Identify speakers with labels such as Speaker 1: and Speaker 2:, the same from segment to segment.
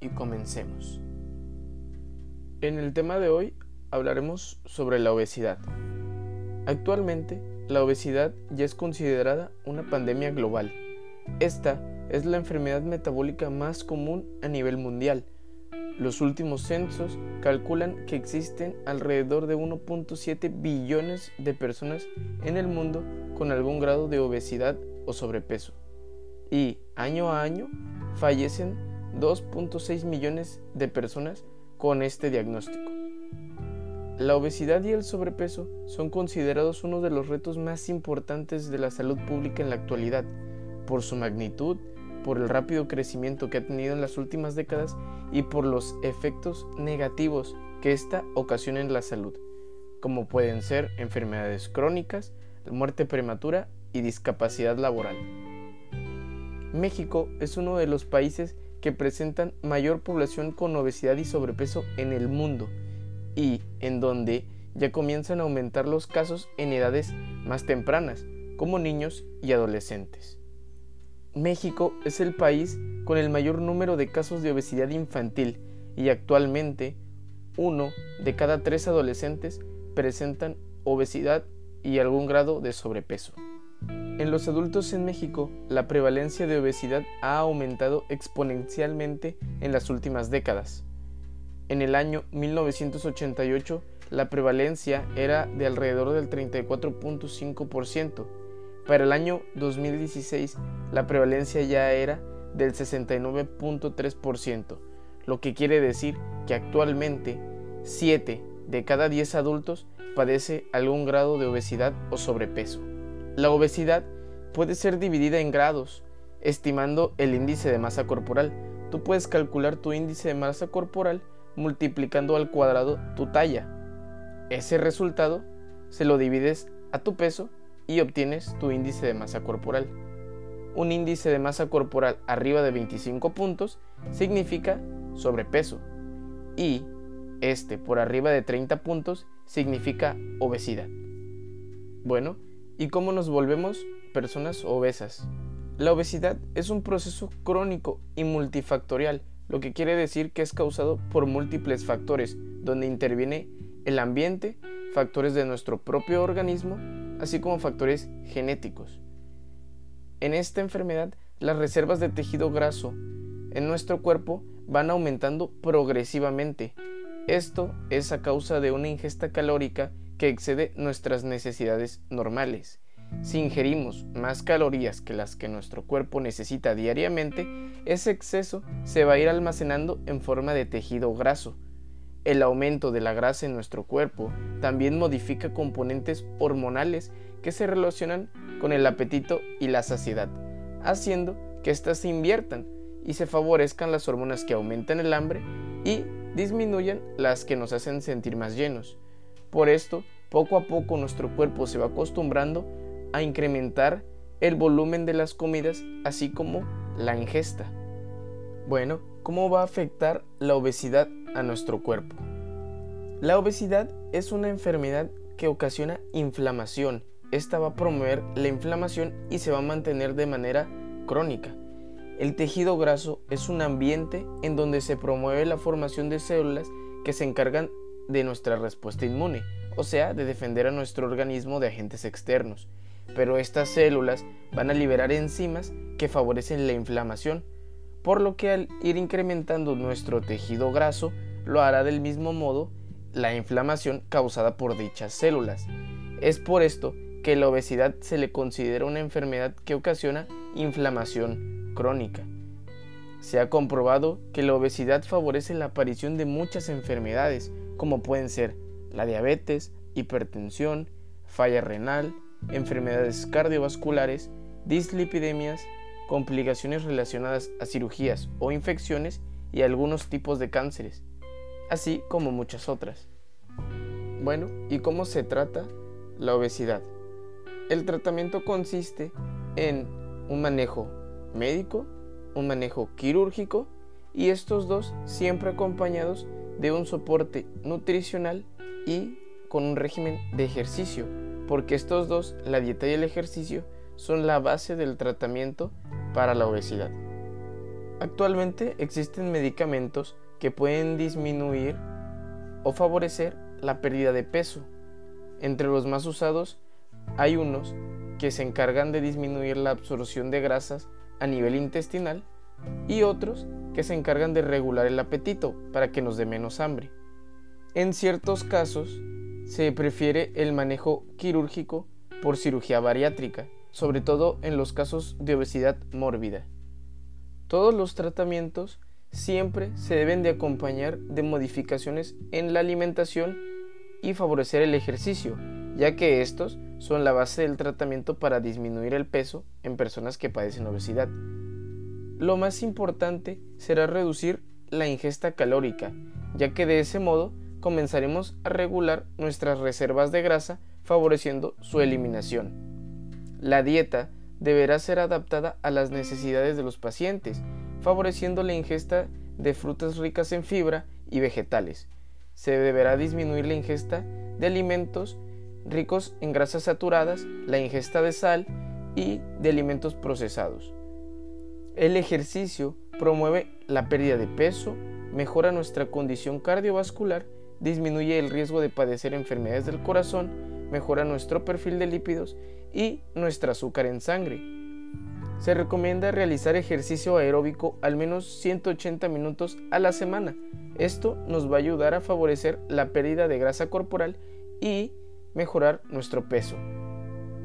Speaker 1: y comencemos. En el tema de hoy hablaremos sobre la obesidad. Actualmente, la obesidad ya es considerada una pandemia global. Esta es la enfermedad metabólica más común a nivel mundial. Los últimos censos calculan que existen alrededor de 1.7 billones de personas en el mundo con algún grado de obesidad o sobrepeso. Y año a año fallecen 2.6 millones de personas con este diagnóstico. La obesidad y el sobrepeso son considerados uno de los retos más importantes de la salud pública en la actualidad, por su magnitud, por el rápido crecimiento que ha tenido en las últimas décadas y por los efectos negativos que ésta ocasiona en la salud, como pueden ser enfermedades crónicas, muerte prematura y discapacidad laboral. México es uno de los países que presentan mayor población con obesidad y sobrepeso en el mundo y en donde ya comienzan a aumentar los casos en edades más tempranas, como niños y adolescentes. México es el país con el mayor número de casos de obesidad infantil y actualmente uno de cada tres adolescentes presentan obesidad y algún grado de sobrepeso. En los adultos en México, la prevalencia de obesidad ha aumentado exponencialmente en las últimas décadas. En el año 1988, la prevalencia era de alrededor del 34.5%. Para el año 2016, la prevalencia ya era del 69.3%, lo que quiere decir que actualmente 7 de cada 10 adultos padece algún grado de obesidad o sobrepeso. La obesidad puede ser dividida en grados, estimando el índice de masa corporal. Tú puedes calcular tu índice de masa corporal multiplicando al cuadrado tu talla. Ese resultado se lo divides a tu peso y obtienes tu índice de masa corporal. Un índice de masa corporal arriba de 25 puntos significa sobrepeso y este por arriba de 30 puntos significa obesidad. Bueno, ¿y cómo nos volvemos personas obesas? La obesidad es un proceso crónico y multifactorial, lo que quiere decir que es causado por múltiples factores, donde interviene el ambiente, factores de nuestro propio organismo, así como factores genéticos. En esta enfermedad, las reservas de tejido graso en nuestro cuerpo van aumentando progresivamente, esto es a causa de una ingesta calórica que excede nuestras necesidades normales. Si ingerimos más calorías que las que nuestro cuerpo necesita diariamente, ese exceso se va a ir almacenando en forma de tejido graso. El aumento de la grasa en nuestro cuerpo también modifica componentes hormonales que se relacionan con el apetito y la saciedad, haciendo que éstas se inviertan y se favorezcan las hormonas que aumentan el hambre y disminuyan las que nos hacen sentir más llenos. Por esto, poco a poco nuestro cuerpo se va acostumbrando a incrementar el volumen de las comidas, así como la ingesta. Bueno, ¿cómo va a afectar la obesidad a nuestro cuerpo? La obesidad es una enfermedad que ocasiona inflamación. Esta va a promover la inflamación y se va a mantener de manera crónica. El tejido graso es un ambiente en donde se promueve la formación de células que se encargan de nuestra respuesta inmune, o sea, de defender a nuestro organismo de agentes externos. Pero estas células van a liberar enzimas que favorecen la inflamación, por lo que al ir incrementando nuestro tejido graso, lo hará del mismo modo la inflamación causada por dichas células. Es por esto que la obesidad se le considera una enfermedad que ocasiona inflamación crónica. Se ha comprobado que la obesidad favorece la aparición de muchas enfermedades, como pueden ser la diabetes, hipertensión, falla renal, enfermedades cardiovasculares, dislipidemias, complicaciones relacionadas a cirugías o infecciones y algunos tipos de cánceres, así como muchas otras. Bueno, ¿y cómo se trata la obesidad? El tratamiento consiste en un manejo médico, un manejo quirúrgico y estos dos siempre acompañados de un soporte nutricional y con un régimen de ejercicio, porque estos dos, la dieta y el ejercicio, son la base del tratamiento para la obesidad. Actualmente existen medicamentos que pueden disminuir o favorecer la pérdida de peso. Entre los más usados hay unos que se encargan de disminuir la absorción de grasas a nivel intestinal y otros que se encargan de regular el apetito para que nos dé menos hambre. En ciertos casos se prefiere el manejo quirúrgico por cirugía bariátrica, sobre todo en los casos de obesidad mórbida. Todos los tratamientos siempre se deben de acompañar de modificaciones en la alimentación y favorecer el ejercicio, ya que estos son la base del tratamiento para disminuir el peso en personas que padecen obesidad. Lo más importante será reducir la ingesta calórica, ya que de ese modo comenzaremos a regular nuestras reservas de grasa favoreciendo su eliminación. La dieta deberá ser adaptada a las necesidades de los pacientes, favoreciendo la ingesta de frutas ricas en fibra y vegetales. Se deberá disminuir la ingesta de alimentos ricos en grasas saturadas, la ingesta de sal y de alimentos procesados. El ejercicio promueve la pérdida de peso, mejora nuestra condición cardiovascular, disminuye el riesgo de padecer enfermedades del corazón, mejora nuestro perfil de lípidos y nuestro azúcar en sangre. Se recomienda realizar ejercicio aeróbico al menos 180 minutos a la semana. Esto nos va a ayudar a favorecer la pérdida de grasa corporal y mejorar nuestro peso.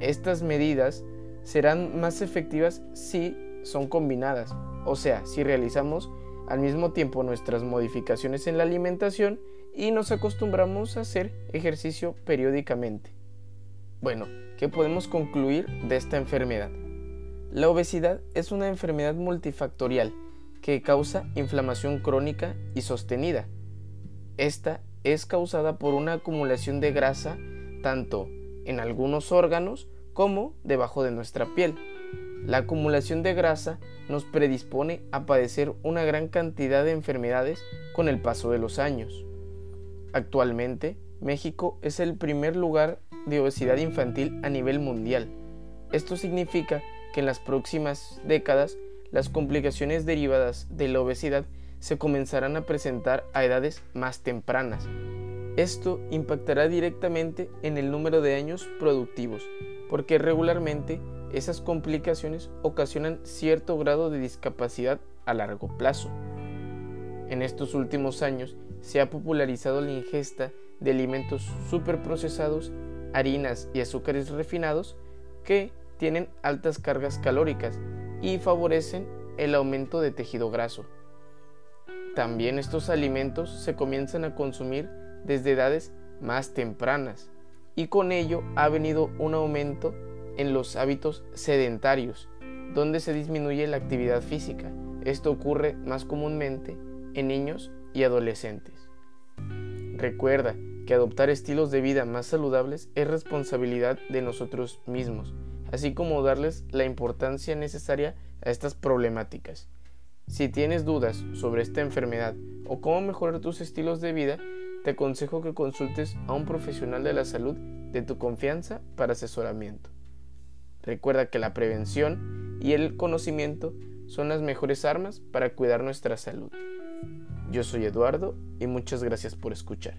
Speaker 1: Estas medidas serán más efectivas si son combinadas, o sea, si realizamos al mismo tiempo nuestras modificaciones en la alimentación y nos acostumbramos a hacer ejercicio periódicamente. Bueno, ¿qué podemos concluir de esta enfermedad? La obesidad es una enfermedad multifactorial que causa inflamación crónica y sostenida. Esta es causada por una acumulación de grasa tanto en algunos órganos como debajo de nuestra piel. La acumulación de grasa nos predispone a padecer una gran cantidad de enfermedades con el paso de los años. Actualmente, México es el primer lugar de obesidad infantil a nivel mundial. Esto significa que en las próximas décadas las complicaciones derivadas de la obesidad se comenzarán a presentar a edades más tempranas. Esto impactará directamente en el número de años productivos, porque regularmente esas complicaciones ocasionan cierto grado de discapacidad a largo plazo. En estos últimos años se ha popularizado la ingesta de alimentos superprocesados, harinas y azúcares refinados que tienen altas cargas calóricas y favorecen el aumento de tejido graso. También estos alimentos se comienzan a consumir desde edades más tempranas y con ello ha venido un aumento en los hábitos sedentarios, donde se disminuye la actividad física. Esto ocurre más comúnmente en niños y adolescentes. Recuerda que adoptar estilos de vida más saludables es responsabilidad de nosotros mismos, así como darles la importancia necesaria a estas problemáticas. Si tienes dudas sobre esta enfermedad o cómo mejorar tus estilos de vida, te aconsejo que consultes a un profesional de la salud de tu confianza para asesoramiento. Recuerda que la prevención y el conocimiento son las mejores armas para cuidar nuestra salud. Yo soy Eduardo y muchas gracias por escuchar.